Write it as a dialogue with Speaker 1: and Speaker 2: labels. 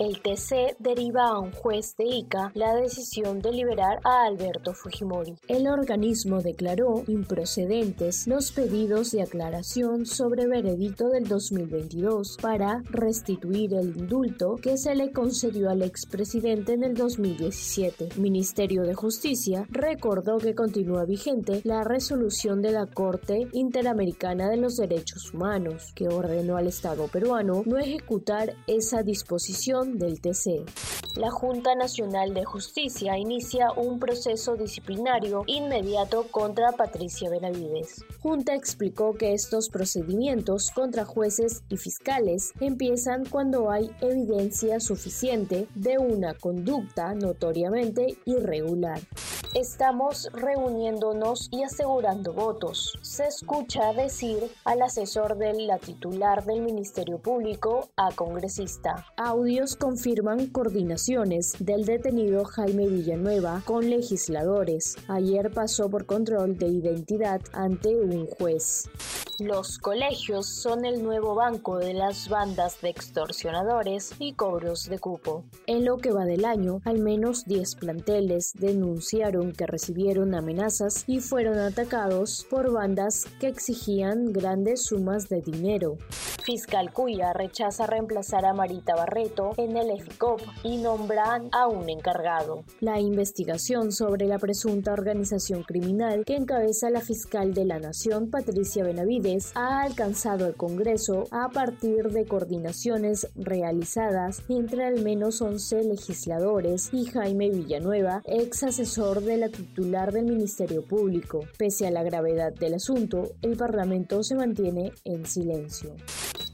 Speaker 1: El TC deriva a un juez de ICA la decisión de liberar a Alberto Fujimori. El organismo declaró improcedentes los pedidos de aclaración sobre veredicto del 2022 para restituir el indulto que se le concedió al expresidente en el 2017. Ministerio de Justicia recordó que continúa vigente la resolución de la Corte Interamericana de los Derechos Humanos, que ordenó al Estado peruano no ejecutar esa disposición del TC. La Junta Nacional de Justicia inicia un proceso disciplinario inmediato contra Patricia Benavides. Junta explicó que estos procedimientos contra jueces y fiscales empiezan cuando hay evidencia suficiente de una conducta notoriamente irregular. Estamos reuniéndonos y asegurando votos. Se escucha decir al asesor de la titular del Ministerio Público a congresista. Audios confirman coordinaciones del detenido Jaime Villanueva con legisladores. Ayer pasó por control de identidad ante un juez. Los colegios son el nuevo banco de las bandas de extorsionadores y cobros de cupo. En lo que va del año, al menos 10 planteles denunciaron que recibieron amenazas y fueron atacados por bandas que exigían grandes sumas de dinero. Fiscal Cuya rechaza reemplazar a Marita Barreto en el EFICOP y nombran a un encargado. La investigación sobre la presunta organización criminal que encabeza la fiscal de la Nación, Patricia Benavides, ha alcanzado el Congreso a partir de coordinaciones realizadas entre al menos 11 legisladores y Jaime Villanueva, ex asesor de la titular del Ministerio Público. Pese a la gravedad del asunto, el Parlamento se mantiene en silencio.